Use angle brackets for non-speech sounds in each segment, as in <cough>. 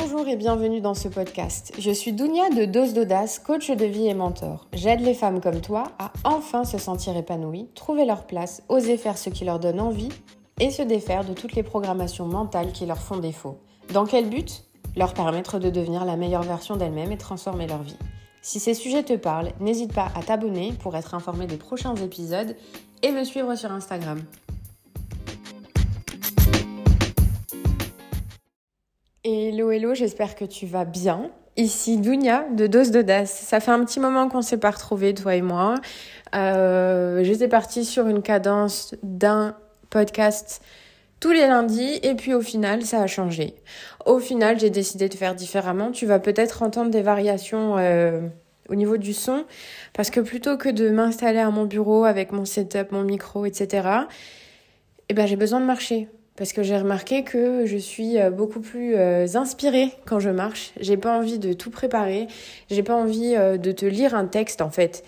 Bonjour et bienvenue dans ce podcast. Je suis Dounia de Dose d'Audace, coach de vie et mentor. J'aide les femmes comme toi à enfin se sentir épanouies, trouver leur place, oser faire ce qui leur donne envie et se défaire de toutes les programmations mentales qui leur font défaut. Dans quel but? Leur permettre de devenir la meilleure version d'elles-mêmes et transformer leur vie. Si ces sujets te parlent, n'hésite pas à t'abonner pour être informé des prochains épisodes et me suivre sur Instagram. Hello, hello, j'espère que tu vas bien. Ici Dounia de Dose d'Audace. Ça fait un petit moment qu'on s'est pas retrouvés, toi et moi. Euh, J'étais partie sur une cadence d'un podcast tous les lundis et puis au final ça a changé. Au final j'ai décidé de faire différemment. Tu vas peut-être entendre des variations euh, au niveau du son parce que plutôt que de m'installer à mon bureau avec mon setup, mon micro, etc. Eh ben j'ai besoin de marcher parce que j'ai remarqué que je suis euh, beaucoup plus euh, inspirée quand je marche. J'ai pas envie de tout préparer, j'ai pas envie euh, de te lire un texte en fait.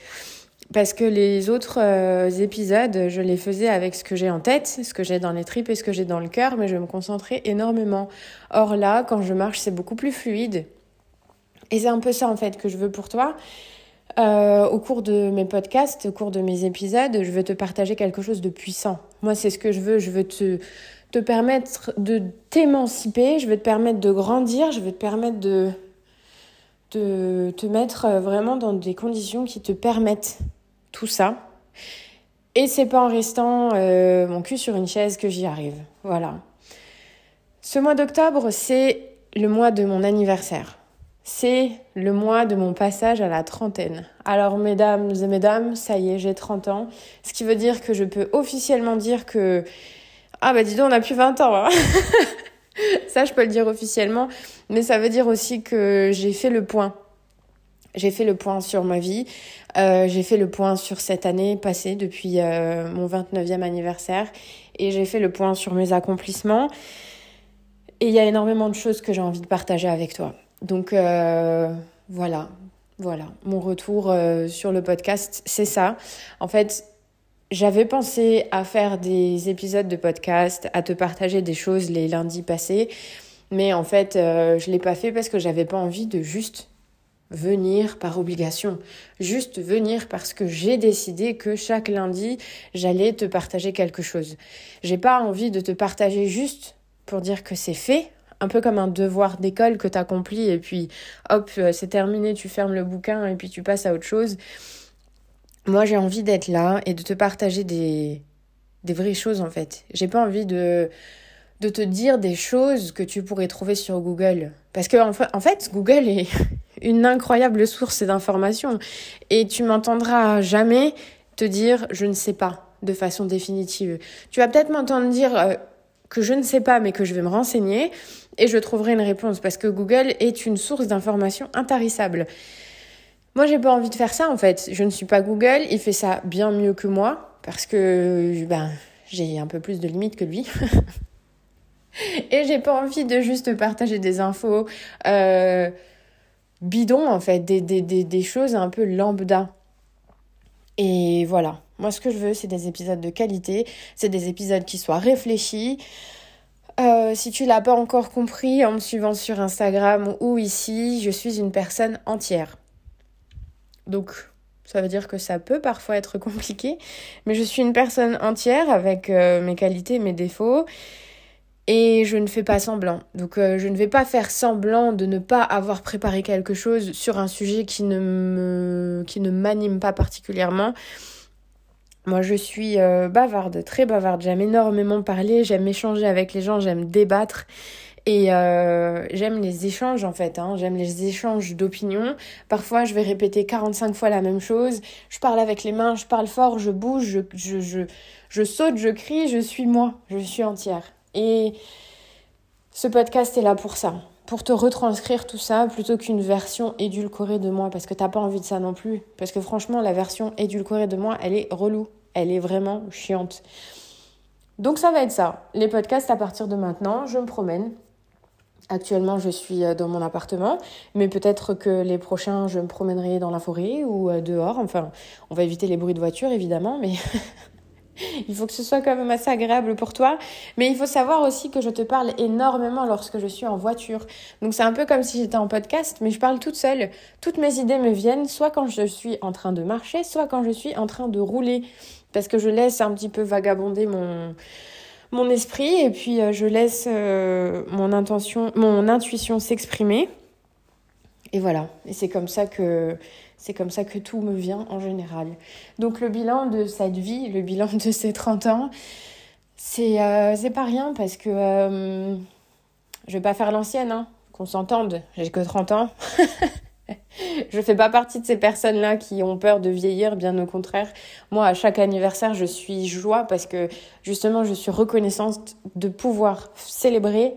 Parce que les autres épisodes, je les faisais avec ce que j'ai en tête, ce que j'ai dans les tripes et ce que j'ai dans le cœur, mais je me concentrais énormément. Or là, quand je marche, c'est beaucoup plus fluide. Et c'est un peu ça en fait que je veux pour toi. Euh, au cours de mes podcasts, au cours de mes épisodes, je veux te partager quelque chose de puissant. Moi, c'est ce que je veux. Je veux te, te permettre de t'émanciper, je veux te permettre de grandir, je veux te permettre de, de te mettre vraiment dans des conditions qui te permettent tout ça. Et c'est pas en restant euh, mon cul sur une chaise que j'y arrive. Voilà. Ce mois d'octobre, c'est le mois de mon anniversaire. C'est le mois de mon passage à la trentaine. Alors, mesdames et mesdames, ça y est, j'ai 30 ans. Ce qui veut dire que je peux officiellement dire que ah bah dis donc, on a plus 20 ans. Hein. <laughs> ça, je peux le dire officiellement. Mais ça veut dire aussi que j'ai fait le point. J'ai fait le point sur ma vie. Euh, j'ai fait le point sur cette année passée depuis euh, mon 29e anniversaire. Et j'ai fait le point sur mes accomplissements. Et il y a énormément de choses que j'ai envie de partager avec toi. Donc euh, voilà, voilà. Mon retour sur le podcast, c'est ça. En fait, j'avais pensé à faire des épisodes de podcast, à te partager des choses les lundis passés, mais en fait, euh, je l'ai pas fait parce que j'avais pas envie de juste venir par obligation, juste venir parce que j'ai décidé que chaque lundi, j'allais te partager quelque chose. J'ai pas envie de te partager juste pour dire que c'est fait, un peu comme un devoir d'école que tu accomplis et puis hop, euh, c'est terminé, tu fermes le bouquin et puis tu passes à autre chose. Moi, j'ai envie d'être là et de te partager des, des vraies choses en fait. J'ai pas envie de, de te dire des choses que tu pourrais trouver sur Google. Parce que en fait, Google est <laughs> une incroyable source d'informations. Et tu m'entendras jamais te dire je ne sais pas de façon définitive. Tu vas peut-être m'entendre dire euh, que je ne sais pas mais que je vais me renseigner et je trouverai une réponse parce que Google est une source d'informations intarissable. Moi, j'ai pas envie de faire ça en fait. Je ne suis pas Google, il fait ça bien mieux que moi parce que ben j'ai un peu plus de limites que lui. <laughs> Et j'ai pas envie de juste partager des infos euh, bidons en fait, des, des, des, des choses un peu lambda. Et voilà, moi ce que je veux c'est des épisodes de qualité, c'est des épisodes qui soient réfléchis. Euh, si tu l'as pas encore compris en me suivant sur Instagram ou ici, je suis une personne entière. Donc, ça veut dire que ça peut parfois être <laughs> compliqué, mais je suis une personne entière avec euh, mes qualités, mes défauts, et je ne fais pas semblant. Donc, euh, je ne vais pas faire semblant de ne pas avoir préparé quelque chose sur un sujet qui ne m'anime pas particulièrement. Moi, je suis euh, bavarde, très bavarde. J'aime énormément parler, j'aime échanger avec les gens, j'aime débattre. Et euh, j'aime les échanges en fait, hein. j'aime les échanges d'opinions. Parfois, je vais répéter 45 fois la même chose. Je parle avec les mains, je parle fort, je bouge, je, je, je, je saute, je crie, je suis moi, je suis entière. Et ce podcast est là pour ça, pour te retranscrire tout ça plutôt qu'une version édulcorée de moi, parce que t'as pas envie de ça non plus. Parce que franchement, la version édulcorée de moi, elle est relou, elle est vraiment chiante. Donc ça va être ça. Les podcasts à partir de maintenant, je me promène, Actuellement, je suis euh, dans mon appartement, mais peut-être que les prochains, je me promènerai dans la forêt ou euh, dehors. Enfin, on va éviter les bruits de voiture, évidemment, mais <laughs> il faut que ce soit quand même assez agréable pour toi. Mais il faut savoir aussi que je te parle énormément lorsque je suis en voiture. Donc c'est un peu comme si j'étais en podcast, mais je parle toute seule. Toutes mes idées me viennent soit quand je suis en train de marcher, soit quand je suis en train de rouler. Parce que je laisse un petit peu vagabonder mon, mon esprit et puis euh, je laisse euh, mon intention, mon intuition s'exprimer. Et voilà. Et c'est comme ça que c'est comme ça que tout me vient en général. Donc le bilan de cette vie, le bilan de ces 30 ans, c'est euh, pas rien parce que euh, je vais pas faire l'ancienne, hein, qu'on s'entende. J'ai que 30 ans. <laughs> <laughs> je fais pas partie de ces personnes-là qui ont peur de vieillir, bien au contraire. Moi, à chaque anniversaire, je suis joie parce que justement, je suis reconnaissante de pouvoir célébrer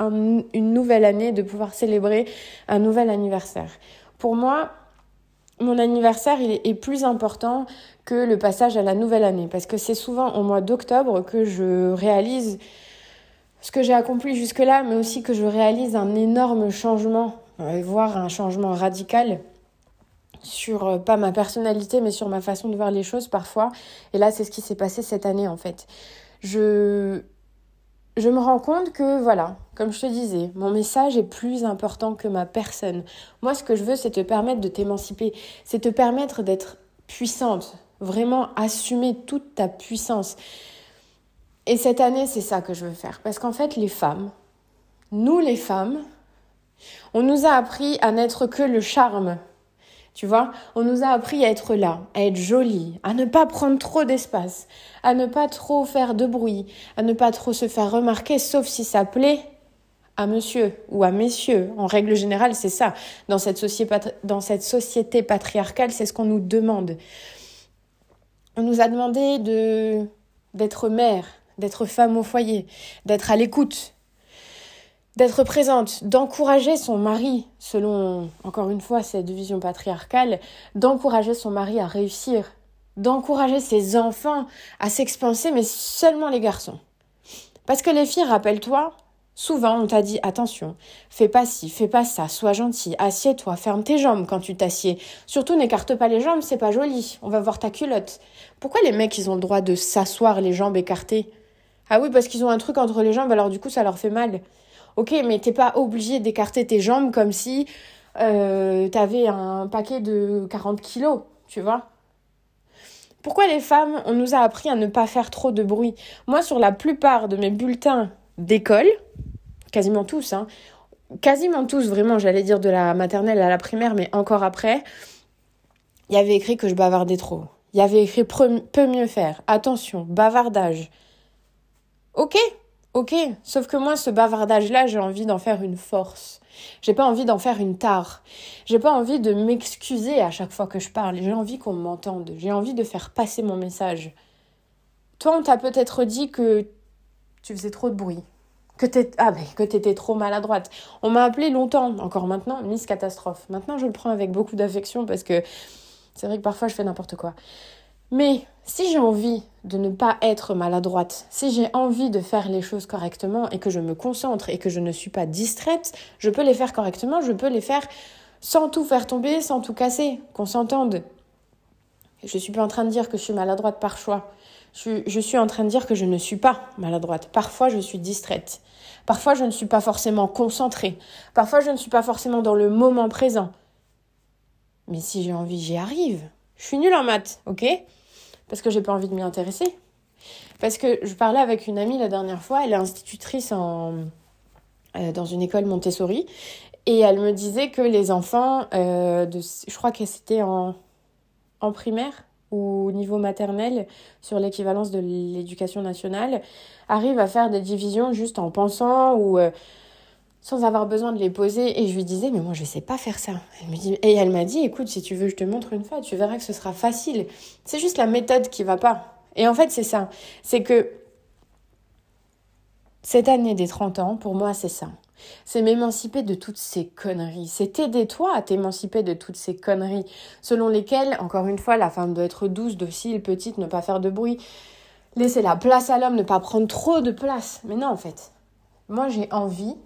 une nouvelle année, de pouvoir célébrer un nouvel anniversaire. Pour moi, mon anniversaire est, plus important que le passage à la nouvelle année parce que c'est souvent au mois d'octobre que je réalise ce que j'ai accompli jusque-là, mais aussi que je réalise un énorme changement, voire un changement radical sur euh, pas ma personnalité, mais sur ma façon de voir les choses parfois. Et là, c'est ce qui s'est passé cette année en fait. Je je me rends compte que, voilà, comme je te disais, mon message est plus important que ma personne. Moi, ce que je veux, c'est te permettre de t'émanciper, c'est te permettre d'être puissante, vraiment assumer toute ta puissance. Et cette année, c'est ça que je veux faire. Parce qu'en fait, les femmes, nous les femmes, on nous a appris à n'être que le charme, tu vois, on nous a appris à être là, à être jolie, à ne pas prendre trop d'espace, à ne pas trop faire de bruit, à ne pas trop se faire remarquer, sauf si ça plaît à monsieur ou à messieurs. En règle générale, c'est ça. Dans cette, société, patriarcale, c'est ce qu'on nous demande. On nous a demandé de d'être mère, d'être femme au foyer, d'être à l'écoute, d'être présente, d'encourager son mari, selon, encore une fois, cette vision patriarcale, d'encourager son mari à réussir, d'encourager ses enfants à s'expanser, mais seulement les garçons. Parce que les filles, rappelle-toi, souvent on t'a dit attention, fais pas ci, fais pas ça, sois gentil, assieds-toi, ferme tes jambes quand tu t'assieds. Surtout n'écarte pas les jambes, c'est pas joli, on va voir ta culotte. Pourquoi les mecs, ils ont le droit de s'asseoir les jambes écartées? Ah oui, parce qu'ils ont un truc entre les jambes, alors du coup ça leur fait mal. Ok, mais t'es pas obligé d'écarter tes jambes comme si euh, t'avais un paquet de 40 kilos, tu vois. Pourquoi les femmes, on nous a appris à ne pas faire trop de bruit? Moi, sur la plupart de mes bulletins d'école, quasiment tous, hein, quasiment tous, vraiment, j'allais dire de la maternelle à la primaire, mais encore après, il y avait écrit que je bavardais trop. Il y avait écrit peu mieux faire. Attention, bavardage. Ok, Ok, sauf que moi, ce bavardage-là, j'ai envie d'en faire une force. J'ai pas envie d'en faire une tare. J'ai pas envie de m'excuser à chaque fois que je parle. J'ai envie qu'on m'entende. J'ai envie de faire passer mon message. Toi, on t'a peut-être dit que tu faisais trop de bruit. Que t'étais, ah t'étais trop maladroite. On m'a appelé longtemps, encore maintenant, Miss Catastrophe. Maintenant, je le prends avec beaucoup d'affection parce que c'est vrai que parfois je fais n'importe quoi. Mais si j'ai envie de ne pas être maladroite, si j'ai envie de faire les choses correctement et que je me concentre et que je ne suis pas distraite, je peux les faire correctement, je peux les faire sans tout faire tomber, sans tout casser, qu'on s'entende. Je ne suis pas en train de dire que je suis maladroite par choix. Je, suis en train de dire que je ne suis pas maladroite. Parfois, je suis distraite. Parfois, je ne suis pas forcément concentrée. Parfois, je ne suis pas forcément dans le moment présent. Mais si j'ai envie, j'y arrive. Je suis nulle en maths, ok? Parce que j'ai pas envie de m'y intéresser. Parce que je parlais avec une amie la dernière fois, elle est institutrice euh, dans une école Montessori, et elle me disait que les enfants, euh, je crois que c'était en, en primaire ou au niveau maternel, sur l'équivalence de l'éducation nationale, arrivent à faire des divisions juste en pensant ou... Sans avoir besoin de les poser. Et je lui disais, mais moi, je sais pas faire ça. Elle me dit, et elle m'a dit, écoute, si tu veux, je te montre une fois, tu verras que ce sera facile. C'est juste la méthode qui va pas. Et en fait, c'est ça. C'est que cette année des 30 ans, pour moi, c'est ça. C'est m'émanciper de toutes ces conneries. C'est t'aider toi à t'émanciper de toutes ces conneries selon lesquelles, encore une fois, la femme doit être douce, docile, petite, ne pas faire de bruit, laisser la place à l'homme, ne pas prendre trop de place. Mais non, en fait. Moi, j'ai envie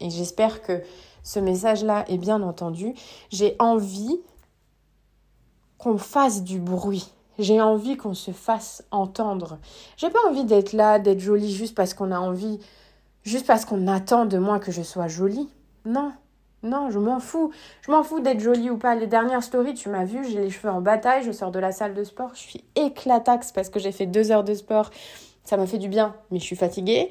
et j'espère que ce message-là est bien entendu, j'ai envie qu'on fasse du bruit, J'ai envie qu'on se fasse entendre. J'ai pas envie d'être là, d'être jolie juste parce qu'on a envie, juste parce qu'on attend de moi que je sois jolie. Non, non, je m'en fous. Je m'en fous d'être jolie ou pas. Les dernières stories, tu m'as vu, j'ai les cheveux en bataille, je sors de la salle de sport, je suis éclataxe parce que j'ai fait deux heures de sport. Ça m'a fait du bien, mais je suis fatiguée.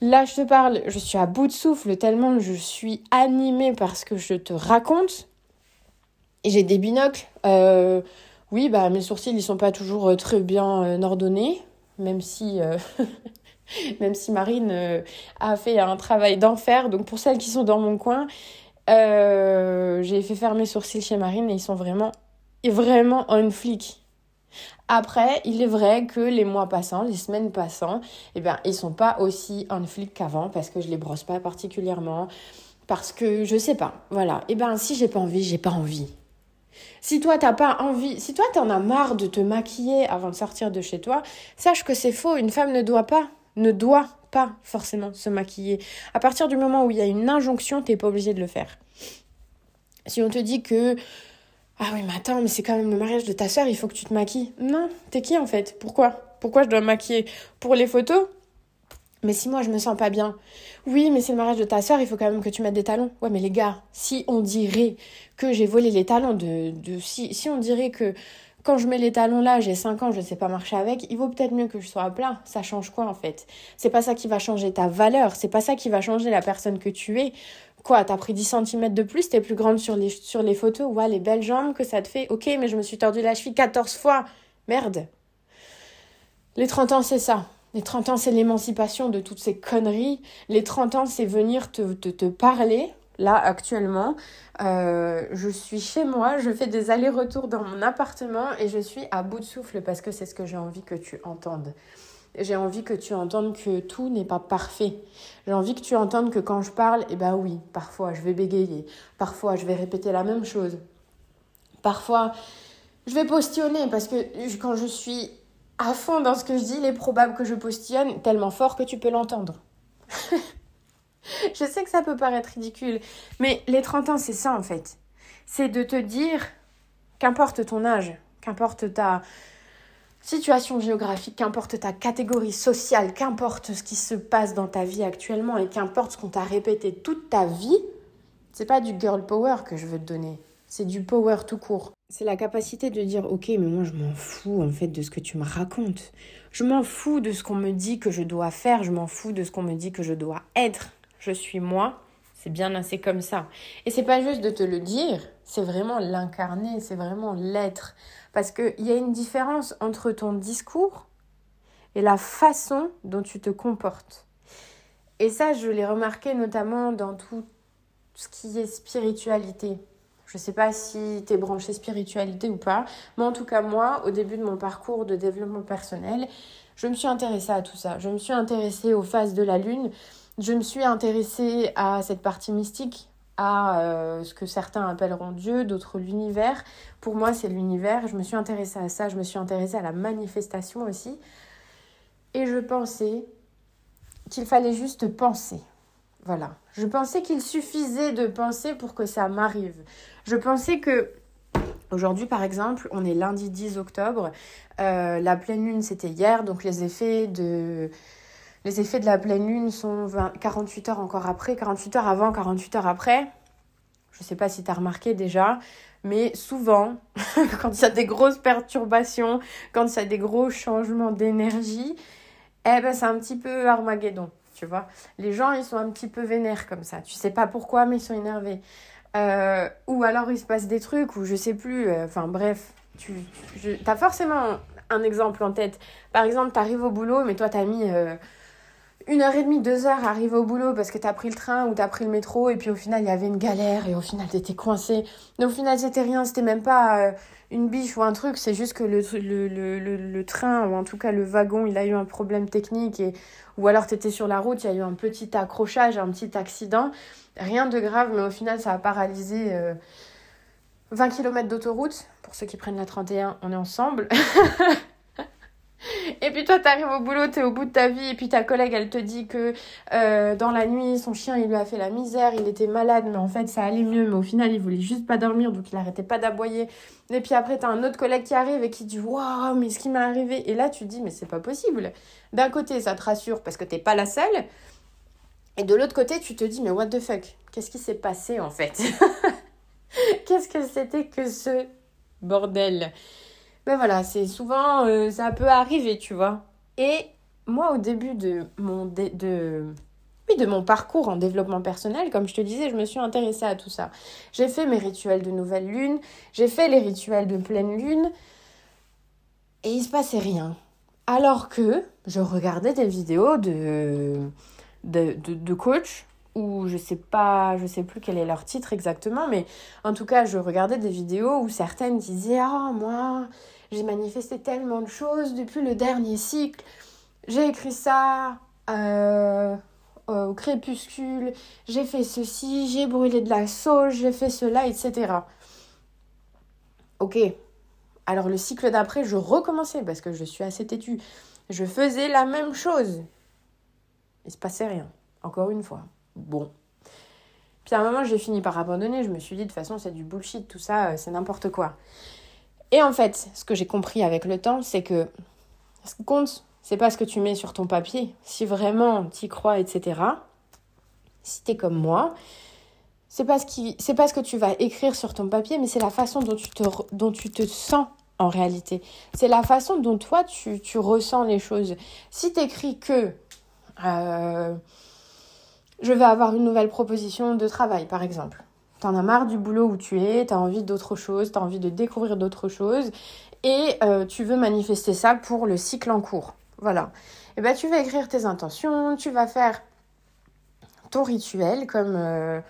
Là, je te parle, je suis à bout de souffle tellement je suis animée par ce que je te raconte. Et j'ai des binocles. Euh, oui, bah mes sourcils, ils sont pas toujours euh, très bien euh, ordonnés, même si, <laughs> même si Marine a fait un travail d'enfer. Donc pour celles qui sont dans mon coin, j'ai fait faire mes sourcils chez Marine et ils sont vraiment, vraiment on flic. Après, il est vrai que les mois passants, les semaines passant, eh bien, ils sont pas aussi en flic qu'avant parce que je les brosse pas particulièrement, parce que je sais pas. Voilà. Eh bien, si j'ai pas envie, j'ai pas envie. Si toi t'as pas envie, si toi t'en as marre de te maquiller avant de sortir de chez toi, sache que c'est faux. Une femme ne doit pas, ne doit pas forcément se maquiller. À partir du moment où il y a une injonction, t'es pas obligé de le faire. Si on te dit que ah oui, mais attends, mais c'est quand même le mariage de ta soeur, il faut que tu te maquilles. Non, t'es qui en fait? Pourquoi? Pourquoi je dois me maquiller? Pour les photos? Mais si moi je me sens pas bien, oui, mais c'est le mariage de ta soeur, il faut quand même que tu mettes des talons. Ouais, mais les gars, si on dirait que j'ai volé les talons de, de si, si on dirait que quand je mets les talons là, j'ai 5 ans, je ne sais pas marcher avec, il vaut peut-être mieux que je sois à plat. Ça change quoi en fait? C'est pas ça qui va changer ta valeur, c'est pas ça qui va changer la personne que tu es. Quoi, t'as pris 10 cm de plus, t'es plus grande sur les, sur les photos, ouais, les belles jambes que ça te fait. Ok, mais je me suis tordu la cheville 14 fois. Merde. Les 30 ans, c'est ça. Les 30 ans, c'est l'émancipation de toutes ces conneries. Les 30 ans, c'est venir te, te, te, parler. Là, actuellement, euh, je suis chez moi, je fais des allers-retours dans mon appartement et je suis à bout de souffle parce que c'est ce que j'ai envie que tu entendes. J'ai envie que tu entendes que tout n'est pas parfait. J'ai envie que tu entendes que quand je parle, eh ben oui, parfois je vais bégayer, parfois je vais répéter la même chose. Parfois, je vais postillonner parce que quand je suis à fond dans ce que je dis, il est probable que je postillonne tellement fort que tu peux l'entendre. <laughs> je sais que ça peut paraître ridicule, mais les 30 ans, c'est ça en fait. C'est de te dire, qu'importe ton âge, qu'importe ta, situation géographique, qu'importe ta catégorie sociale, qu'importe ce qui se passe dans ta vie actuellement et qu'importe ce qu'on t'a répété toute ta vie, c'est pas du girl power que je veux te donner, c'est du power tout court. C'est la capacité de dire OK, mais moi je m'en fous en fait de ce que tu me racontes. Je m'en fous de ce qu'on me dit que je dois faire, je m'en fous de ce qu'on me dit que je dois être. Je suis moi, c'est bien assez comme ça. Et c'est pas juste de te le dire, c'est vraiment l'incarner, c'est vraiment l'être. Parce qu'il y a une différence entre ton discours et la façon dont tu te comportes. Et ça, je l'ai remarqué notamment dans tout ce qui est spiritualité. Je ne sais pas si tu es branché spiritualité ou pas, mais en tout cas, moi, au début de mon parcours de développement personnel, je me suis intéressée à tout ça. Je me suis intéressée aux phases de la Lune. Je me suis intéressée à cette partie mystique, à euh, ce que certains appelleront Dieu, d'autres l'univers. Pour moi, c'est l'univers. Je me suis intéressée à ça, je me suis intéressée à la manifestation aussi. Et je pensais qu'il fallait juste penser. Voilà. Je pensais qu'il suffisait de penser pour que ça m'arrive. Je pensais que Aujourd'hui, par exemple, on est lundi 10 octobre. Euh, la pleine lune, c'était hier, donc les effets de les effets de la pleine lune sont 48 heures encore après, 48 heures avant, 48 heures après. Je ne sais pas si tu as remarqué déjà, mais souvent, <laughs> quand il y a des grosses perturbations, quand il y a des gros changements d'énergie, eh ben c'est un petit peu Armageddon, tu vois. Les gens, ils sont un petit peu vénères comme ça. Tu sais pas pourquoi, mais ils sont énervés. Euh, ou alors il se passe des trucs, ou je sais plus. Euh, enfin bref, tu, as forcément un exemple en tête. Par exemple, tu arrives au boulot, mais toi, tu as mis... Euh, une heure et demie, deux heures à au boulot parce que t'as pris le train ou t'as pris le métro et puis au final il y avait une galère et au final t'étais coincé. Mais au final c'était rien, c'était même pas euh, une biche ou un truc, c'est juste que le, le, le, le, train ou en tout cas le wagon il a eu un problème technique et ou alors t'étais sur la route, il y a eu un petit accrochage, un petit accident. Rien de grave mais au final ça a paralysé 20 euh, km d'autoroute. Pour ceux qui prennent la 31, on est ensemble. <laughs> <laughs> Et puis toi, t'arrives au boulot, t'es au bout de ta vie, et puis ta collègue, elle te dit que euh, dans la nuit, son chien, il lui a fait la misère, il était malade, mais en fait, ça allait mieux, mais au final, il voulait juste pas dormir, donc il arrêtait pas d'aboyer. Et puis après, t'as un autre collègue qui arrive et qui dit Waouh, mais ce qui m'est arrivé. Et là, tu te dis Mais c'est pas possible. D'un côté, ça te rassure parce que t'es pas la seule. Et de l'autre côté, tu te dis Mais what the fuck? Qu'est-ce qui s'est passé en fait? <laughs> Qu'est-ce que c'était que ce bordel? Ben voilà, c'est souvent, euh, ça peut arriver, tu vois. Et moi, au début de mon, de, oui, de mon parcours en développement personnel, comme je te disais, je me suis intéressée à tout ça. J'ai fait mes rituels de nouvelle lune, j'ai fait les rituels de pleine lune, et il se passait rien. Alors que je regardais des vidéos de, de, de, coach ou je sais pas, je sais plus quel est leur titre exactement, mais en tout cas, je regardais des vidéos où certaines disaient Ah, moi, j'ai manifesté tellement de choses depuis le dernier cycle. J'ai écrit ça euh, au crépuscule, j'ai fait ceci, j'ai brûlé de la sauge, j'ai fait cela, etc. Ok. Alors le cycle d'après, je recommençais parce que je suis assez têtue. Je faisais la même chose. Il se passait rien. Encore une fois. Bon. Puis à un moment, j'ai fini par abandonner. Je me suis dit, de toute façon, c'est du bullshit, tout ça, euh, c'est n'importe quoi. Et en fait, ce que j'ai compris avec le temps, c'est que ce qui compte, c'est pas ce que tu mets sur ton papier. Si vraiment tu y crois, etc. Si tu es comme moi, c'est pas, ce qui, c'est pas ce que tu vas écrire sur ton papier, mais c'est la façon dont tu te, dont tu te sens en réalité. C'est la façon dont toi, tu, tu ressens les choses. Si tu écris que euh, je vais avoir une nouvelle proposition de travail, par exemple. T'en as marre du boulot où tu es, t'as envie d'autre chose, t'as envie de découvrir d'autres choses et euh, tu veux manifester ça pour le cycle en cours. Voilà. Et eh ben tu vas écrire tes intentions, tu vas faire ton rituel comme, euh,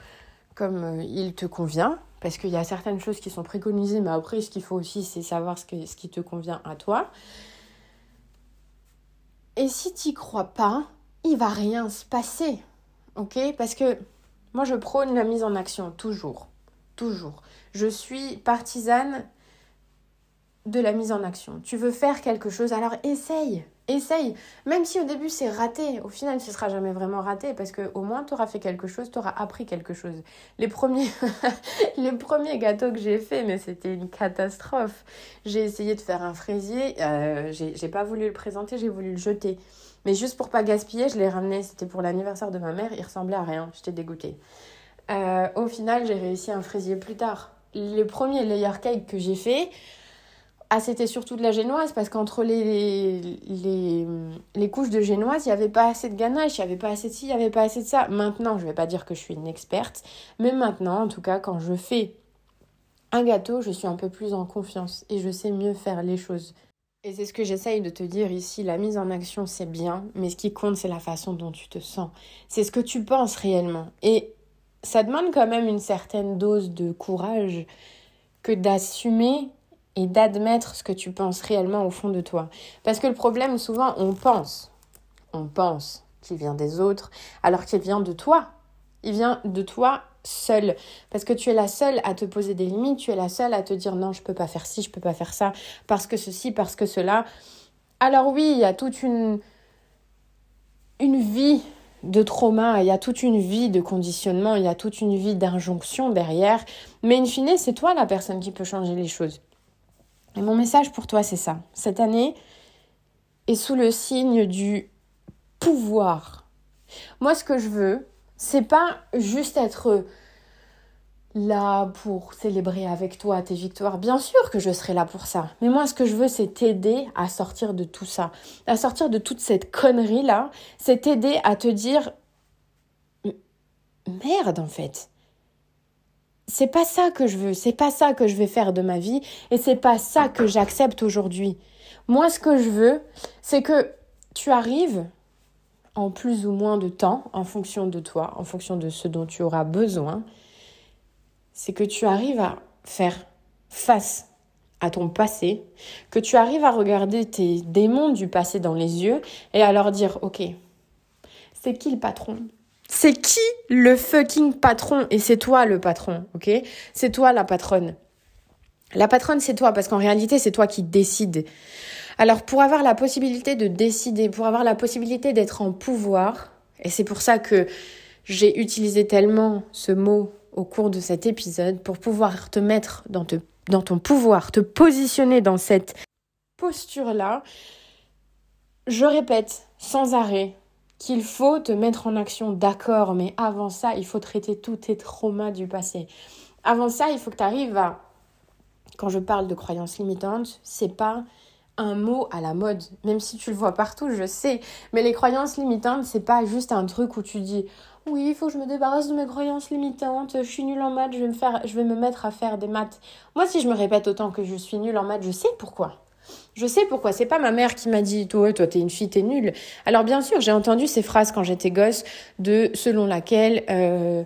comme euh, il te convient. Parce qu'il y a certaines choses qui sont préconisées, mais après, ce qu'il faut aussi, c'est savoir ce, ce qui te convient à toi. Et si tu crois pas, il va rien se passer. Ok? Parce que moi, je prône la mise en action, toujours. Toujours. Je suis partisane de la mise en action. Tu veux faire quelque chose, alors essaye. Essaye. Même si au début c'est raté, au final ce sera jamais vraiment raté parce que au moins tu auras fait quelque chose, tu auras appris quelque chose. Les premiers, <laughs> les premiers gâteaux que j'ai fait, mais c'était une catastrophe. J'ai essayé de faire un fraisier, euh, j'ai pas voulu le présenter, j'ai voulu le jeter. Mais juste pour pas gaspiller, je l'ai ramené. C'était pour l'anniversaire de ma mère. Il ressemblait à rien. J'étais dégoûtée. Euh, au final, j'ai réussi un fraisier plus tard. Le premier layer cake que j'ai fait, ah, c'était surtout de la génoise parce qu'entre les, les, les, couches de génoise, il n'y avait pas assez de ganache, il n'y avait pas assez de ci, il n'y avait pas assez de ça. Maintenant, je ne vais pas dire que je suis une experte, mais maintenant, en tout cas, quand je fais un gâteau, je suis un peu plus en confiance et je sais mieux faire les choses. Et c'est ce que j'essaye de te dire ici, la mise en action c'est bien, mais ce qui compte c'est la façon dont tu te sens. C'est ce que tu penses réellement. Et ça demande quand même une certaine dose de courage que d'assumer et d'admettre ce que tu penses réellement au fond de toi. Parce que le problème souvent on pense, on pense qu'il vient des autres alors qu'il vient de toi. Il vient de toi seule. Parce que tu es la seule à te poser des limites, tu es la seule à te dire non, je peux pas faire ci, je peux pas faire ça, parce que ceci, parce que cela. Alors oui, il y a toute une, une vie de trauma, il y a toute une vie de conditionnement, il y a toute une vie d'injonction derrière. Mais in fine, c'est toi la personne qui peut changer les choses. Et mon message pour toi, c'est ça. Cette année est sous le signe du pouvoir. Moi, ce que je veux, c'est pas juste être là pour célébrer avec toi tes victoires. Bien sûr que je serai là pour ça. Mais moi, ce que je veux, c'est t'aider à sortir de tout ça, à sortir de toute cette connerie-là. C'est t'aider à te dire merde, en fait. C'est pas ça que je veux, c'est pas ça que je vais faire de ma vie et c'est pas ça que j'accepte aujourd'hui. Moi, ce que je veux, c'est que tu arrives en plus ou moins de temps, en fonction de toi, en fonction de ce dont tu auras besoin, c'est que tu arrives à faire face à ton passé, que tu arrives à regarder tes démons du passé dans les yeux et à leur dire, ok, c'est qui le patron? C'est qui le fucking patron? Et c'est toi le patron, ok? C'est toi la patronne. La patronne, c'est toi, parce qu'en réalité, c'est toi qui décides. Alors pour avoir la possibilité de décider, pour avoir la possibilité d'être en pouvoir, et c'est pour ça que j'ai utilisé tellement ce mot au cours de cet épisode, pour pouvoir te mettre dans, dans ton pouvoir, te positionner dans cette posture-là, je répète sans arrêt qu'il faut te mettre en action, d'accord, mais avant ça, il faut traiter tous tes traumas du passé. Avant ça, il faut que tu arrives à... Quand je parle de croyances limitantes, c'est pas un mot à la mode, même si tu le vois partout, je sais. Mais les croyances limitantes, c'est pas juste un truc où tu dis oui, il faut que je me débarrasse de mes croyances limitantes, je suis nulle en maths, je vais me faire je vais me mettre à faire des maths. Moi si je me répète autant que je suis nulle en maths, je sais pourquoi. Je sais pourquoi. C'est pas ma mère qui m'a dit toi, toi t'es une fille, t'es nulle. Alors bien sûr, j'ai entendu ces phrases quand j'étais gosse de selon laquelle euh,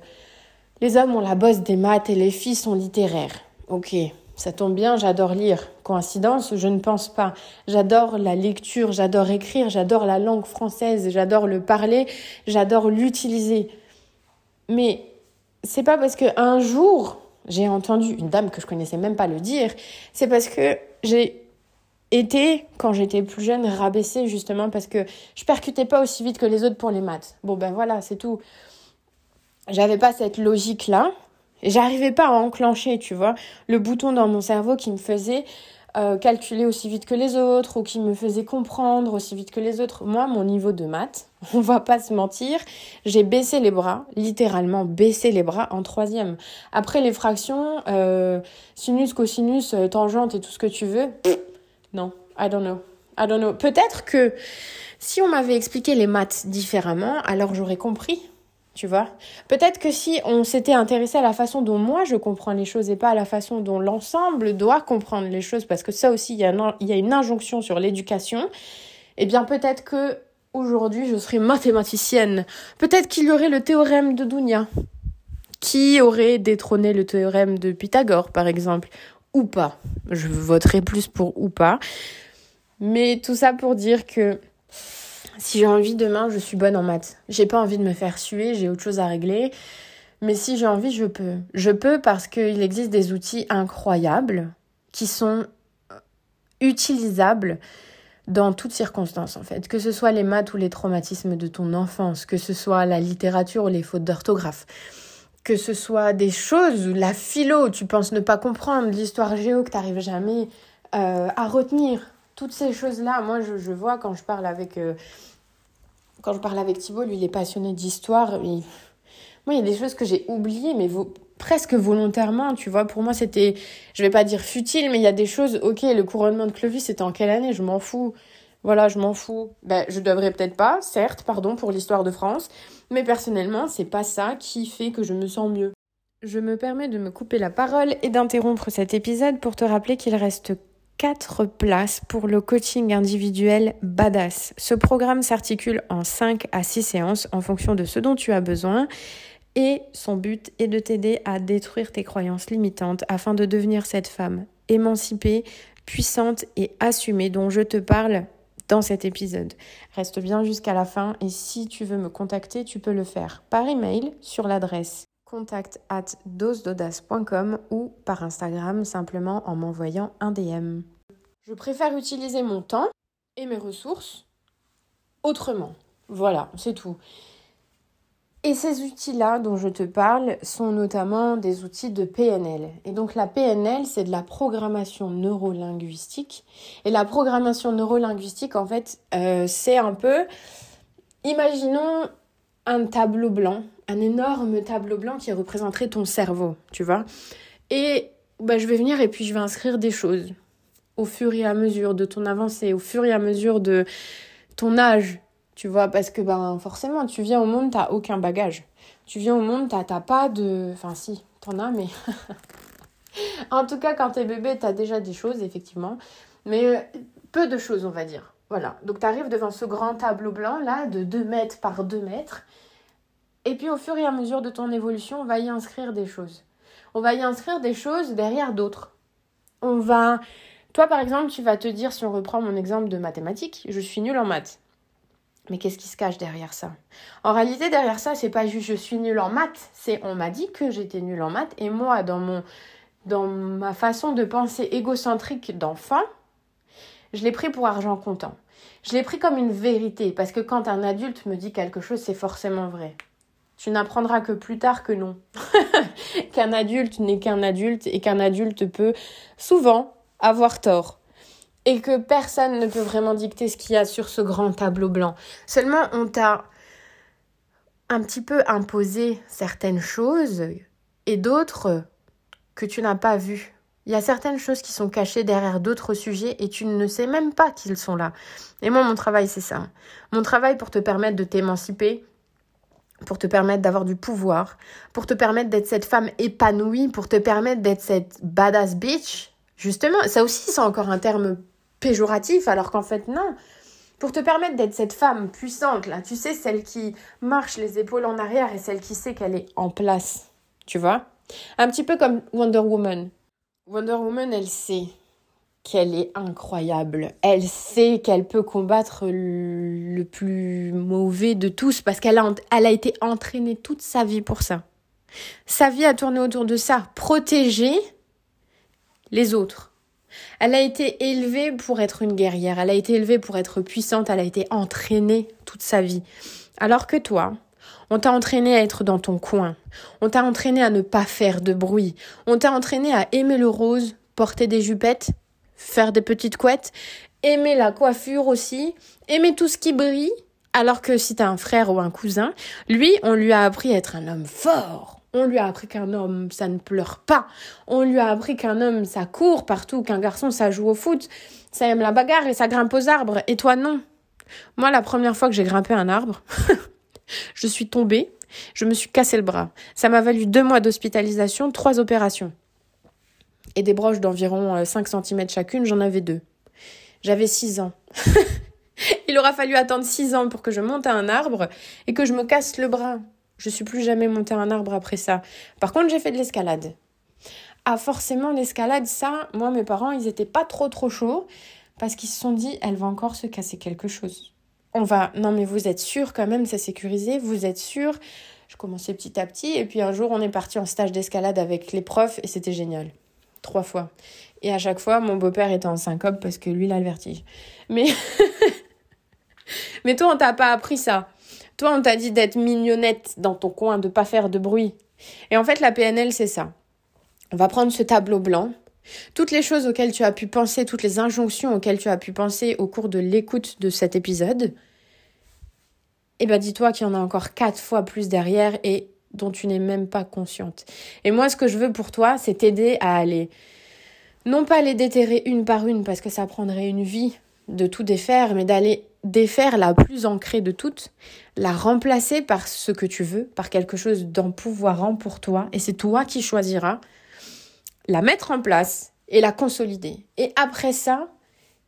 les hommes ont la bosse des maths et les filles sont littéraires. Ok, ça tombe bien, j'adore lire. Coïncidence Je ne pense pas. J'adore la lecture, j'adore écrire, j'adore la langue française, j'adore le parler, j'adore l'utiliser. Mais c'est pas parce que un jour j'ai entendu une dame que je connaissais même pas le dire, c'est parce que j'ai été, quand j'étais plus jeune, rabaissée justement parce que je percutais pas aussi vite que les autres pour les maths. Bon ben voilà, c'est tout. J'avais pas cette logique-là. J'arrivais pas à enclencher, tu vois, le bouton dans mon cerveau qui me faisait euh, calculer aussi vite que les autres ou qui me faisait comprendre aussi vite que les autres. Moi, mon niveau de maths, <laughs> on va pas se mentir, j'ai baissé les bras, littéralement baissé les bras en troisième. Après les fractions, euh, sinus, cosinus, euh, tangente et tout ce que tu veux, non, I don't know. I don't know. Peut-être que si on m'avait expliqué les maths différemment, alors j'aurais compris. Tu vois Peut-être que si on s'était intéressé à la façon dont moi je comprends les choses et pas à la façon dont l'ensemble doit comprendre les choses, parce que ça aussi, il y a, y a une injonction sur l'éducation, eh bien peut-être que aujourd'hui je serais mathématicienne. Peut-être qu'il y aurait le théorème de Dounia qui aurait détrôné le théorème de Pythagore, par exemple? Ou pas. Je voterai plus pour ou pas. Mais tout ça pour dire que si j'ai envie demain, je suis bonne en maths. J'ai pas envie de me faire suer, j'ai autre chose à régler. Mais si j'ai envie, je peux. Je peux parce qu'il existe des outils incroyables qui sont utilisables dans toutes circonstances en fait, que ce soit les maths ou les traumatismes de ton enfance, que ce soit la littérature ou les fautes d'orthographe que ce soit des choses, la philo, tu penses ne pas comprendre, l'histoire géo que tu n'arrives jamais euh, à retenir. Toutes ces choses-là, moi je, je, vois quand je parle avec euh, quand je parle avec Thibault, lui il est passionné d'histoire. Moi il y a des choses que j'ai oubliées, mais presque volontairement, tu vois. Pour moi c'était, je vais pas dire futile, mais il y a des choses. Ok, le couronnement de Clovis c'était en quelle année? Je m'en fous. Voilà, je m'en fous. Ben, je devrais peut-être pas, certes, pardon pour l'histoire de France, mais personnellement, c'est pas ça qui fait que je me sens mieux. Je me permets de me couper la parole et d'interrompre cet épisode pour te rappeler qu'il reste 4 places pour le coaching individuel Badass. Ce programme s'articule en 5 à 6 séances en fonction de ce dont tu as besoin et son but est de t'aider à détruire tes croyances limitantes afin de devenir cette femme émancipée, puissante et assumée dont je te parle dans cet épisode. Reste bien jusqu'à la fin et si tu veux me contacter, tu peux le faire par email sur l'adresse contact at dosedodas.com ou par Instagram simplement en m'envoyant un DM. Je préfère utiliser mon temps et mes ressources autrement. Voilà, c'est tout. Et ces outils-là dont je te parle sont notamment des outils de PNL. Et donc la PNL, c'est de la programmation neurolinguistique. Et la programmation neurolinguistique, en fait, euh, c'est un peu, imaginons un tableau blanc, un énorme tableau blanc qui représenterait ton cerveau, tu vois. Et bah, je vais venir et puis je vais inscrire des choses au fur et à mesure de ton avancée, au fur et à mesure de ton âge, tu vois, parce que ben forcément, tu viens au monde, t'as aucun bagage. Tu viens au monde, t'as pas de... Enfin si, t'en as, mais... <laughs> en tout cas, quand t'es bébé, t'as déjà des choses, effectivement. Mais euh, peu de choses, on va dire. Voilà. Donc t'arrives devant ce grand tableau blanc, là, de 2 mètres par 2 mètres. Et puis au fur et à mesure de ton évolution, on va y inscrire des choses. On va y inscrire des choses derrière d'autres. On va... Toi, par exemple, tu vas te dire, si on reprend mon exemple de mathématiques, je suis nulle en maths. Mais qu'est-ce qui se cache derrière ça? En réalité, derrière ça, c'est pas juste je suis nulle en maths, c'est on m'a dit que j'étais nulle en maths et moi, dans mon dans ma façon de penser égocentrique d'enfant, je l'ai pris pour argent comptant. Je l'ai pris comme une vérité, parce que quand un adulte me dit quelque chose, c'est forcément vrai. Tu n'apprendras que plus tard que non. <laughs> qu'un adulte n'est qu'un adulte et qu'un adulte peut souvent avoir tort. Et que personne ne peut vraiment dicter ce qu'il y a sur ce grand tableau blanc. Seulement, on t'a un petit peu imposé certaines choses et d'autres que tu n'as pas vues. Il y a certaines choses qui sont cachées derrière d'autres sujets et tu ne sais même pas qu'ils sont là. Et moi, mon travail, c'est ça. Mon travail pour te permettre de t'émanciper, pour te permettre d'avoir du pouvoir, pour te permettre d'être cette femme épanouie, pour te permettre d'être cette badass bitch. Justement, ça aussi, c'est encore un terme péjoratif, alors qu'en fait, non. Pour te permettre d'être cette femme puissante, là, tu sais, celle qui marche les épaules en arrière et celle qui sait qu'elle est en place. Tu vois Un petit peu comme Wonder Woman. Wonder Woman, elle sait qu'elle est incroyable. Elle sait qu'elle peut combattre le plus mauvais de tous parce qu'elle a, elle a été entraînée toute sa vie pour ça. Sa vie a tourné autour de ça, protéger les autres. Elle a été élevée pour être une guerrière, elle a été élevée pour être puissante, elle a été entraînée toute sa vie. Alors que toi, on t'a entraîné à être dans ton coin. On t'a entraîné à ne pas faire de bruit. On t'a entraîné à aimer le rose, porter des jupettes, faire des petites couettes, aimer la coiffure aussi, aimer tout ce qui brille. Alors que si t'as un frère ou un cousin, lui, on lui a appris à être un homme fort. On lui a appris qu'un homme, ça ne pleure pas. On lui a appris qu'un homme, ça court partout, qu'un garçon, ça joue au foot, ça aime la bagarre et ça grimpe aux arbres. Et toi, non. Moi, la première fois que j'ai grimpé un arbre, <laughs> Je suis tombée, je me suis cassé le bras. Ça m'a valu deux mois d'hospitalisation, trois opérations. Et des broches d'environ 5 euh, cm chacune, j'en avais deux. J'avais 6 ans. <laughs> Il aura fallu attendre 6 ans pour que je monte à un arbre et que je me casse le bras. Je suis plus jamais montée un arbre après ça. Par contre, j'ai fait de l'escalade. Ah, forcément, l'escalade, ça, moi, mes parents, ils étaient pas trop trop chauds parce qu'ils se sont dit, elle va encore se casser quelque chose on va, non mais vous êtes sûr quand même, c'est sécurisé, vous êtes sûr? Je commençais petit à petit et puis un jour on est parti en stage d'escalade avec les profs et c'était génial. Trois fois. Et à chaque fois, mon beau-père était en syncope parce que lui, il a le vertige. Mais, <laughs> mais toi, on t'a pas appris ça. Toi, on t'a dit d'être mignonnette dans ton coin, de pas faire de bruit. Et en fait, la PNL, c'est ça. On va prendre ce tableau blanc, toutes les choses auxquelles tu as pu penser, toutes les injonctions auxquelles tu as pu penser au cours de l'écoute de cet épisode, eh ben dis-toi qu'il y en a encore quatre fois plus derrière et dont tu n'es même pas consciente. Et moi, ce que je veux pour toi, c'est t'aider à aller, non pas les déterrer une par une parce que ça prendrait une vie de tout défaire, mais d'aller défaire la plus ancrée de toutes, la remplacer par ce que tu veux, par quelque chose d'empouvoirant pour toi, et c'est toi qui choisiras la mettre en place et la consolider. Et après ça,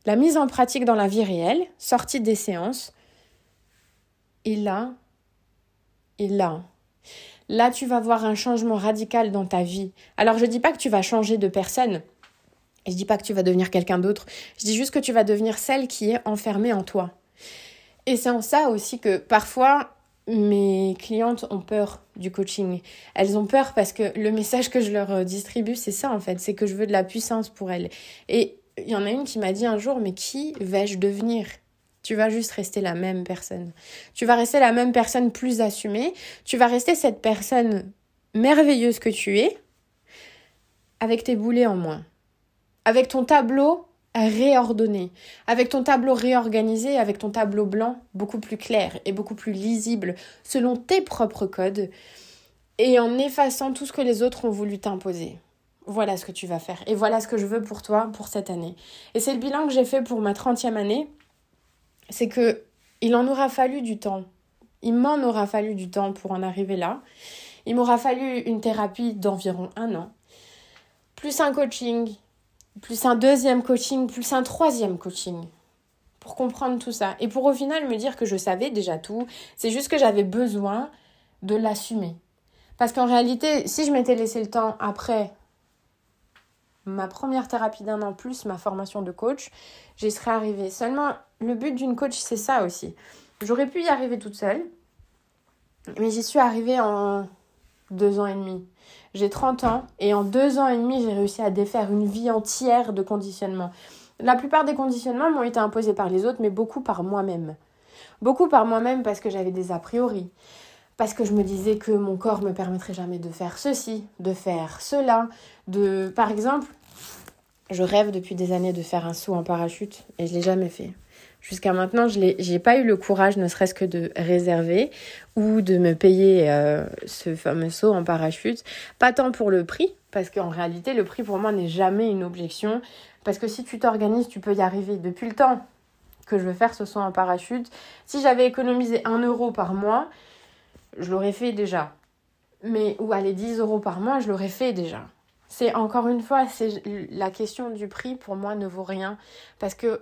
la mise en pratique dans la vie réelle, sortie des séances, et là, et là, là, tu vas voir un changement radical dans ta vie. Alors, je dis pas que tu vas changer de personne. Je dis pas que tu vas devenir quelqu'un d'autre. Je dis juste que tu vas devenir celle qui est enfermée en toi. Et c'est en ça aussi que parfois, mes clientes ont peur du coaching. Elles ont peur parce que le message que je leur euh, distribue, c'est ça en fait, c'est que je veux de la puissance pour elles. Et il y en a une qui m'a dit un jour, mais qui vais-je devenir? Tu vas juste rester la même personne. Tu vas rester la même personne plus assumée. Tu vas rester cette personne merveilleuse que tu es, avec tes boulets en moins. Avec ton tableau réordonné, avec ton tableau réorganisé, avec ton tableau blanc beaucoup plus clair et beaucoup plus lisible selon tes propres codes et en effaçant tout ce que les autres ont voulu t'imposer. Voilà ce que tu vas faire et voilà ce que je veux pour toi pour cette année. Et c'est le bilan que j'ai fait pour ma 30e année, c'est que il en aura fallu du temps. Il m'en aura fallu du temps pour en arriver là. Il m'aura fallu une thérapie d'environ un an, plus un coaching, plus un deuxième coaching, plus un troisième coaching pour comprendre tout ça. Et pour au final me dire que je savais déjà tout, c'est juste que j'avais besoin de l'assumer. Parce qu'en réalité, si je m'étais laissé le temps après ma première thérapie d'un an plus ma formation de coach, j'y serais arrivée. Seulement, le but d'une coach, c'est ça aussi. J'aurais pu y arriver toute seule, mais j'y suis arrivée en deux ans et demi. J'ai 30 ans et en deux ans et demi, j'ai réussi à défaire une vie entière de conditionnement. La plupart des conditionnements m'ont été imposés par les autres, mais beaucoup par moi-même. Beaucoup par moi-même parce que j'avais des a priori. Parce que je me disais que mon corps me permettrait jamais de faire ceci, de faire cela, de... Par exemple, je rêve depuis des années de faire un saut en parachute et je l'ai jamais fait. Jusqu'à maintenant, je n'ai pas eu le courage, ne serait-ce que de réserver ou de me payer euh, ce fameux saut en parachute. Pas tant pour le prix, parce qu'en réalité, le prix pour moi n'est jamais une objection. Parce que si tu t'organises, tu peux y arriver. Depuis le temps que je veux faire ce saut en parachute, si j'avais économisé 1 euro par mois, je l'aurais fait déjà. Mais, ou aller 10 euros par mois, je l'aurais fait déjà. C'est encore une fois, c'est la question du prix pour moi ne vaut rien. Parce que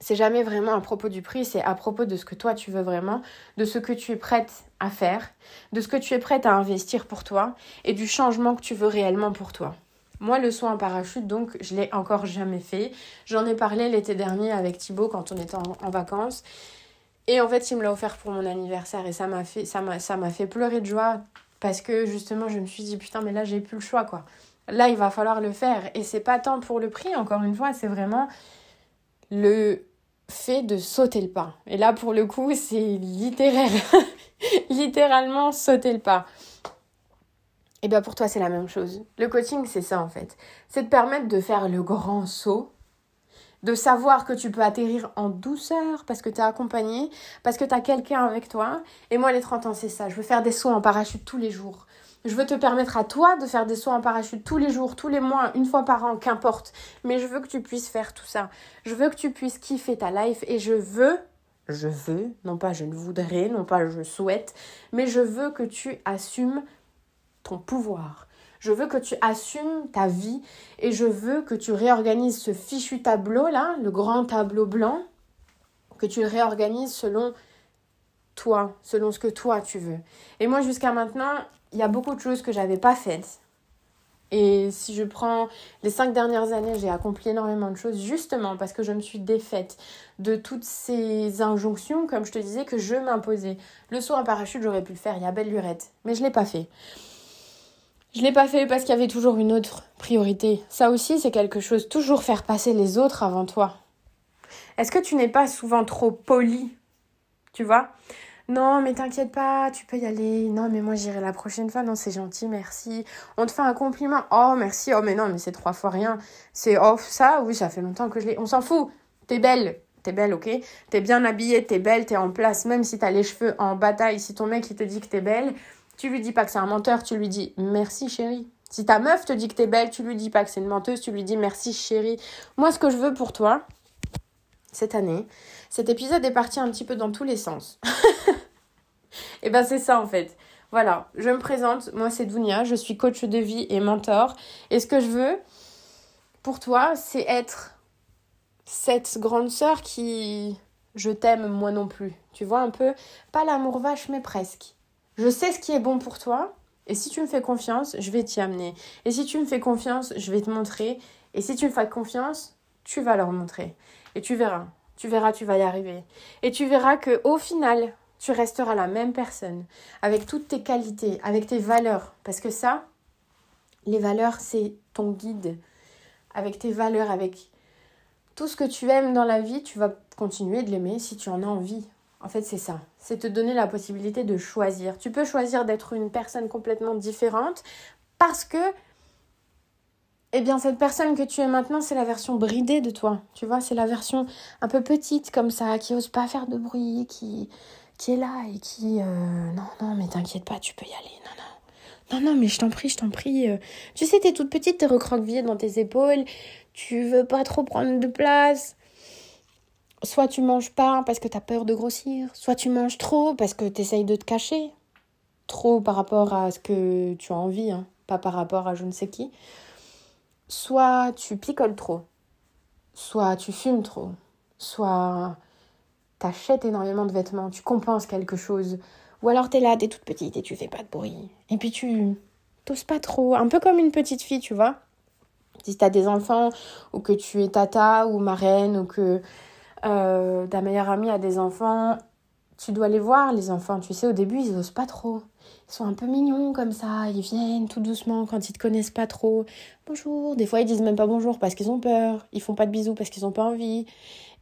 c'est jamais vraiment à propos du prix, c'est à propos de ce que toi tu veux vraiment, de ce que tu es prête à faire, de ce que tu es prête à investir pour toi et du changement que tu veux réellement pour toi. Moi, le saut en parachute, donc, je l'ai encore jamais fait. J'en ai parlé l'été dernier avec Thibaut quand on était en, vacances. Et en fait, il me l'a offert pour mon anniversaire et ça m'a fait, pleurer de joie parce que justement, je me suis dit putain, mais là, j'ai plus le choix quoi. Là, il va falloir le faire et c'est pas tant pour le prix, encore une fois, c'est vraiment le fait de sauter le pas. Et là, pour le coup, <laughs> c'est littéraire. <laughs> Littéralement sauter le pas. Et bien pour toi, c'est la même chose. Le coaching, c'est ça en fait. C'est de permettre de faire le grand saut, de savoir que tu peux atterrir en douceur parce que tu es accompagné, parce que tu as quelqu'un avec toi. Et moi, les 30 ans, c'est ça. Je veux faire des sauts en parachute tous les jours. Je veux te permettre à toi de faire des sauts en parachute tous les jours, tous les mois, une fois par an, qu'importe. Mais je veux que tu puisses faire tout ça. Je veux que tu puisses kiffer ta life et je veux, je veux, non pas je ne voudrais, non pas je souhaite, mais je veux que tu assumes ton pouvoir. Je veux que tu assumes ta vie et je veux que tu réorganises ce fichu tableau là, le grand tableau blanc, que tu le réorganises selon toi, selon ce que toi tu veux. Et moi jusqu'à maintenant, il y a beaucoup de choses que j'avais pas faites. Et si je prends les cinq dernières années, j'ai accompli énormément de choses justement parce que je me suis défaite de toutes ces injonctions, comme je te disais, que je m'imposais. Le saut en parachute, j'aurais pu le faire, il y a belle lurette, mais je l'ai pas fait. Je l'ai pas fait parce qu'il y avait toujours une autre priorité. Ça aussi, c'est quelque chose, toujours faire passer les autres avant toi. Est-ce que tu n'es pas souvent trop poli? Tu vois? Non, mais t'inquiète pas, tu peux y aller. Non, mais moi j'irai la prochaine fois. Non, c'est gentil, merci. On te fait un compliment. Oh, merci. Oh, mais non, mais c'est trois fois rien. C'est off, ça, oui, ça fait longtemps que je l'ai. On s'en fout. T'es belle. T'es belle, ok T'es bien habillée, t'es belle, t'es en place. Même si t'as les cheveux en bataille, si ton mec il te dit que t'es belle, tu lui dis pas que c'est un menteur, tu lui dis merci chérie. Si ta meuf te dit que t'es belle, tu lui dis pas que c'est une menteuse, tu lui dis merci chérie. Moi, ce que je veux pour toi, cette année, cet épisode est parti un petit peu dans tous les sens. <laughs> Et ben c'est ça en fait. Voilà, je me présente, moi c'est Dounia, je suis coach de vie et mentor. Et ce que je veux pour toi, c'est être cette grande sœur qui je t'aime moi non plus. Tu vois un peu, pas l'amour vache mais presque. Je sais ce qui est bon pour toi et si tu me fais confiance, je vais t'y amener. Et si tu me fais confiance, je vais te montrer. Et si tu me fais confiance, tu vas leur montrer. Et tu verras, tu verras, tu vas y arriver. Et tu verras que au final, tu resteras la même personne, avec toutes tes qualités, avec tes valeurs. Parce que ça, les valeurs, c'est ton guide. Avec tes valeurs, avec tout ce que tu aimes dans la vie, tu vas continuer de l'aimer si tu en as envie. En fait, c'est ça. C'est te donner la possibilité de choisir. Tu peux choisir d'être une personne complètement différente parce que, eh bien, cette personne que tu es maintenant, c'est la version bridée de toi. Tu vois, c'est la version un peu petite comme ça, qui ose pas faire de bruit, qui, qui est là et qui... Euh, non, non, mais t'inquiète pas, tu peux y aller. Non, non. Non, non, mais je t'en prie, je t'en prie. Euh. Tu sais, t'es toute petite, t'es recroquevillée dans tes épaules. Tu veux pas trop prendre de place. Soit tu manges pas parce que t'as peur de grossir. Soit tu manges trop parce que t'essayes de te cacher. Trop par rapport à ce que tu as envie, hein. Pas par rapport à je ne sais qui. Soit tu picoles trop. Soit tu fumes trop. Soit t'achètes énormément de vêtements, tu compenses quelque chose. Ou alors t'es là, t'es toute petite et tu fais pas de bruit. Et puis tu t'oses pas trop, un peu comme une petite fille, tu vois. Si t'as des enfants, ou que tu es tata ou marraine, ou que euh, ta meilleure amie a des enfants, tu dois les voir, les enfants. Tu sais, au début, ils osent pas trop. Ils sont un peu mignons comme ça. Ils viennent tout doucement quand ils te connaissent pas trop. Bonjour. Des fois, ils disent même pas bonjour parce qu'ils ont peur. Ils font pas de bisous parce qu'ils ont pas envie.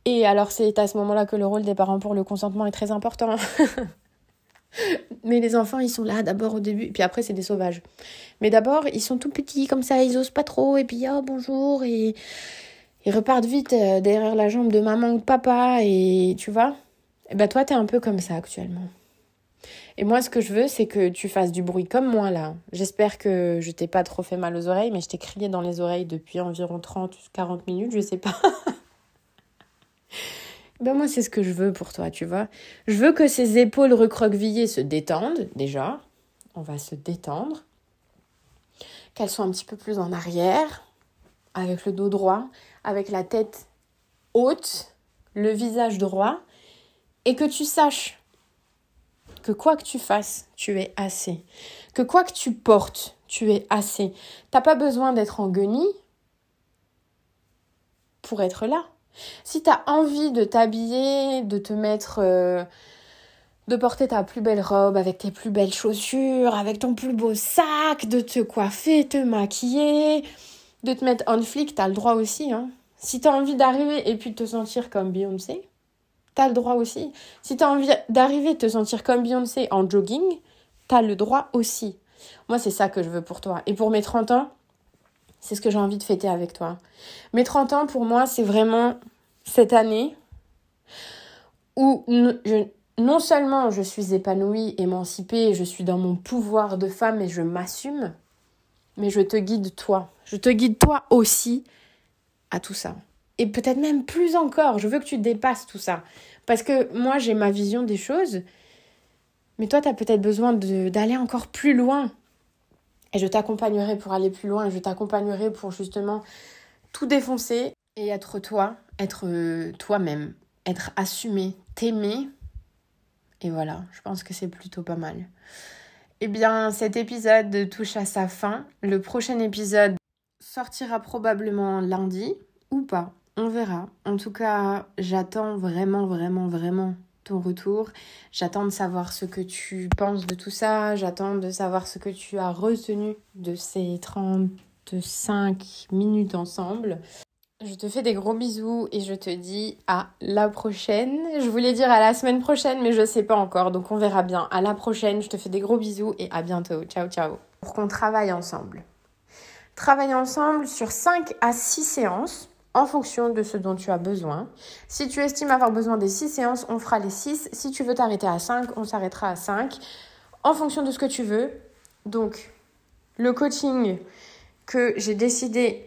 Et alors, c'est à ce moment-là que le rôle des parents pour le consentement est très important. <laughs> Mais les enfants, ils sont là d'abord au début, puis après, c'est des sauvages. Mais d'abord, ils sont tout petits comme ça, ils osent pas trop, et puis oh bonjour, et ils repartent vite euh, derrière la jambe de maman ou de papa, et tu vois. Et ben toi, t'es un peu comme ça actuellement. Et moi, ce que je veux, c'est que tu fasses du bruit comme moi là. J'espère que je t'ai pas trop fait mal aux oreilles, mais je t'ai crié dans les oreilles depuis environ 30-40 minutes, je sais pas. <laughs> Ben moi, c'est ce que je veux pour toi, tu vois. Je veux que ces épaules recroquevillées se détendent, déjà. On va se détendre. Qu'elles soient un petit peu plus en arrière, avec le dos droit, avec la tête haute, le visage droit. Et que tu saches que quoi que tu fasses, tu es assez. Que quoi que tu portes, tu es assez. T'as pas besoin d'être en guenille pour être là. Si tu as envie de t'habiller, de te mettre... Euh, de porter ta plus belle robe avec tes plus belles chaussures, avec ton plus beau sac, de te coiffer, te maquiller, de te mettre en flic, t'as le droit aussi. Hein. Si t'as envie d'arriver et puis de te sentir comme Beyoncé, t'as le droit aussi. Si t'as envie d'arriver de te sentir comme Beyoncé en jogging, t'as le droit aussi. Moi, c'est ça que je veux pour toi. Et pour mes 30 ans, c'est ce que j'ai envie de fêter avec toi. Mes 30 ans, pour moi, c'est vraiment cette année où non seulement je suis épanouie, émancipée, je suis dans mon pouvoir de femme et je m'assume, mais je te guide toi. Je te guide toi aussi à tout ça. Et peut-être même plus encore, je veux que tu dépasses tout ça. Parce que moi, j'ai ma vision des choses, mais toi, tu as peut-être besoin d'aller encore plus loin. Et je t'accompagnerai pour aller plus loin, je t'accompagnerai pour justement tout défoncer et être toi, être euh, toi-même, être assumé, t'aimer. Et voilà, je pense que c'est plutôt pas mal. Eh bien, cet épisode touche à sa fin. Le prochain épisode sortira probablement lundi ou pas. On verra. En tout cas, j'attends vraiment, vraiment, vraiment ton retour. J'attends de savoir ce que tu penses de tout ça. J'attends de savoir ce que tu as retenu de ces 35 minutes ensemble. Je te fais des gros bisous et je te dis à la prochaine. Je voulais dire à la semaine prochaine, mais je sais pas encore, donc on verra bien. À la prochaine, je te fais des gros bisous et à bientôt. Ciao, ciao. Pour qu'on travaille ensemble. Travailler ensemble sur 5 à 6 séances en fonction de ce dont tu as besoin. Si tu estimes avoir besoin des 6 séances, on fera les 6. Si tu veux t'arrêter à 5, on s'arrêtera à 5 en fonction de ce que tu veux. Donc, le coaching que j'ai décidé